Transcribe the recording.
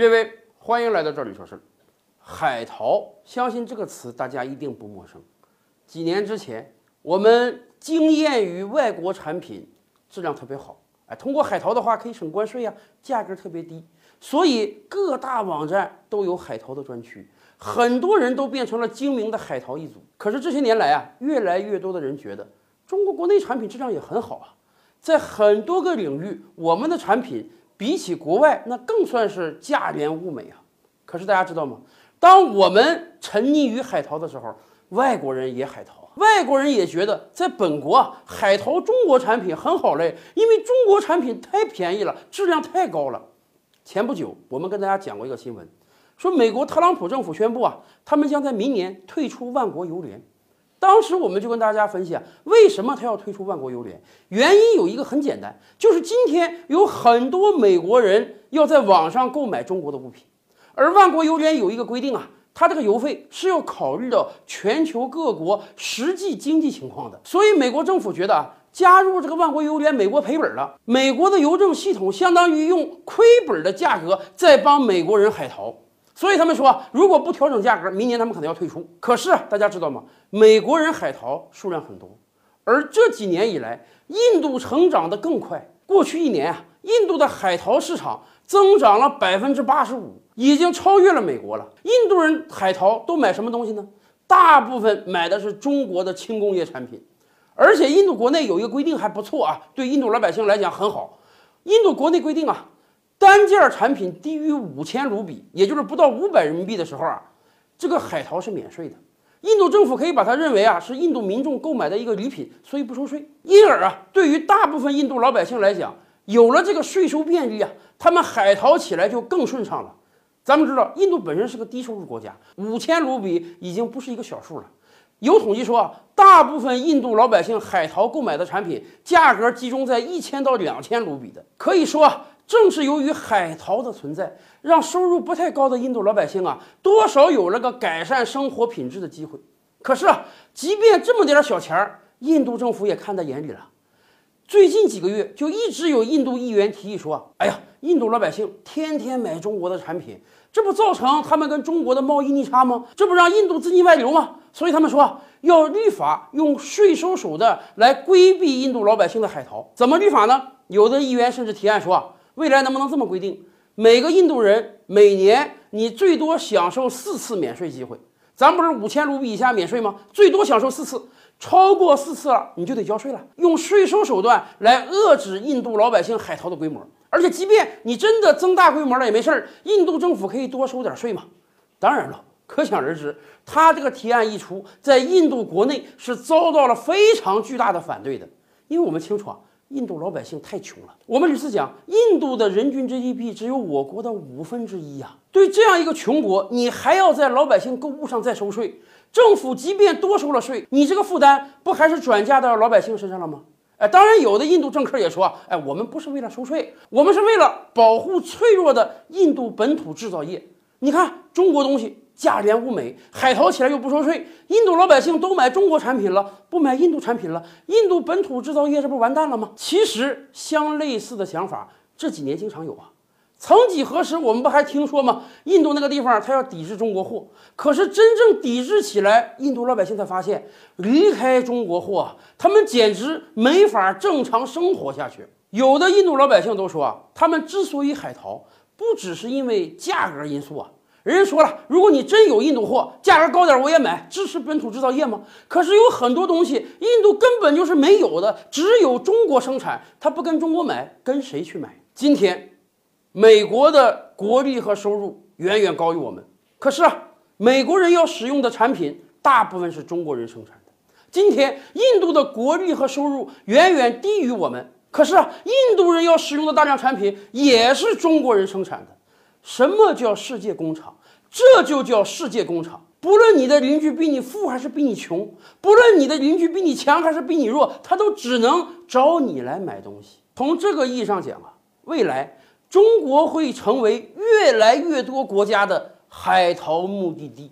列位，欢迎来到这里说事儿。海淘，相信这个词大家一定不陌生。几年之前，我们惊艳于外国产品质量特别好，哎，通过海淘的话可以省关税呀，价格特别低，所以各大网站都有海淘的专区，很多人都变成了精明的海淘一族。可是这些年来啊，越来越多的人觉得中国国内产品质量也很好啊，在很多个领域，我们的产品比起国外那更算是价廉物美啊。可是大家知道吗？当我们沉溺于海淘的时候，外国人也海淘，外国人也觉得在本国啊海淘中国产品很好嘞，因为中国产品太便宜了，质量太高了。前不久我们跟大家讲过一个新闻，说美国特朗普政府宣布啊，他们将在明年退出万国邮联。当时我们就跟大家分析啊，为什么他要推出万国邮联？原因有一个很简单，就是今天有很多美国人要在网上购买中国的物品。而万国邮联有一个规定啊，它这个邮费是要考虑到全球各国实际经济情况的。所以美国政府觉得啊，加入这个万国邮联，美国赔本了。美国的邮政系统相当于用亏本的价格在帮美国人海淘。所以他们说，如果不调整价格，明年他们可能要退出。可是大家知道吗？美国人海淘数量很多，而这几年以来，印度成长得更快。过去一年啊，印度的海淘市场增长了百分之八十五。已经超越了美国了。印度人海淘都买什么东西呢？大部分买的是中国的轻工业产品，而且印度国内有一个规定还不错啊，对印度老百姓来讲很好。印度国内规定啊，单件产品低于五千卢比，也就是不到五百人民币的时候啊，这个海淘是免税的。印度政府可以把它认为啊是印度民众购买的一个礼品，所以不收税。因而啊，对于大部分印度老百姓来讲，有了这个税收便利啊，他们海淘起来就更顺畅了。咱们知道，印度本身是个低收入国家，五千卢比已经不是一个小数了。有统计说，大部分印度老百姓海淘购买的产品价格集中在一千到两千卢比的。可以说，正是由于海淘的存在，让收入不太高的印度老百姓啊，多少有了个改善生活品质的机会。可是啊，即便这么点小钱儿，印度政府也看在眼里了。最近几个月，就一直有印度议员提议说：“哎呀，印度老百姓天天买中国的产品，这不造成他们跟中国的贸易逆差吗？这不让印度资金外流吗？所以他们说要立法用税收手段来规避印度老百姓的海淘。怎么立法呢？有的议员甚至提案说，未来能不能这么规定，每个印度人每年你最多享受四次免税机会？咱不是五千卢比以下免税吗？最多享受四次。”超过四次了，你就得交税了。用税收手段来遏制印度老百姓海淘的规模，而且即便你真的增大规模了也没事儿，印度政府可以多收点税嘛。当然了，可想而知，他这个提案一出，在印度国内是遭到了非常巨大的反对的，因为我们清楚啊。印度老百姓太穷了。我们屡次讲，印度的人均 GDP 只有我国的五分之一呀。对这样一个穷国，你还要在老百姓购物上再收税？政府即便多收了税，你这个负担不还是转嫁到老百姓身上了吗？哎，当然，有的印度政客也说，哎，我们不是为了收税，我们是为了保护脆弱的印度本土制造业。你看，中国东西。价廉物美，海淘起来又不收税，印度老百姓都买中国产品了，不买印度产品了，印度本土制造业这不完蛋了吗？其实相类似的想法这几年经常有啊。曾几何时，我们不还听说吗？印度那个地方他要抵制中国货，可是真正抵制起来，印度老百姓才发现，离开中国货，他们简直没法正常生活下去。有的印度老百姓都说啊，他们之所以海淘，不只是因为价格因素啊。人家说了，如果你真有印度货，价格高点我也买，支持本土制造业吗？可是有很多东西，印度根本就是没有的，只有中国生产，他不跟中国买，跟谁去买？今天，美国的国力和收入远远高于我们，可是啊，美国人要使用的产品大部分是中国人生产的。今天，印度的国力和收入远远低于我们，可是啊，印度人要使用的大量产品也是中国人生产的。什么叫世界工厂？这就叫世界工厂。不论你的邻居比你富还是比你穷，不论你的邻居比你强还是比你弱，他都只能找你来买东西。从这个意义上讲啊，未来中国会成为越来越多国家的海淘目的地。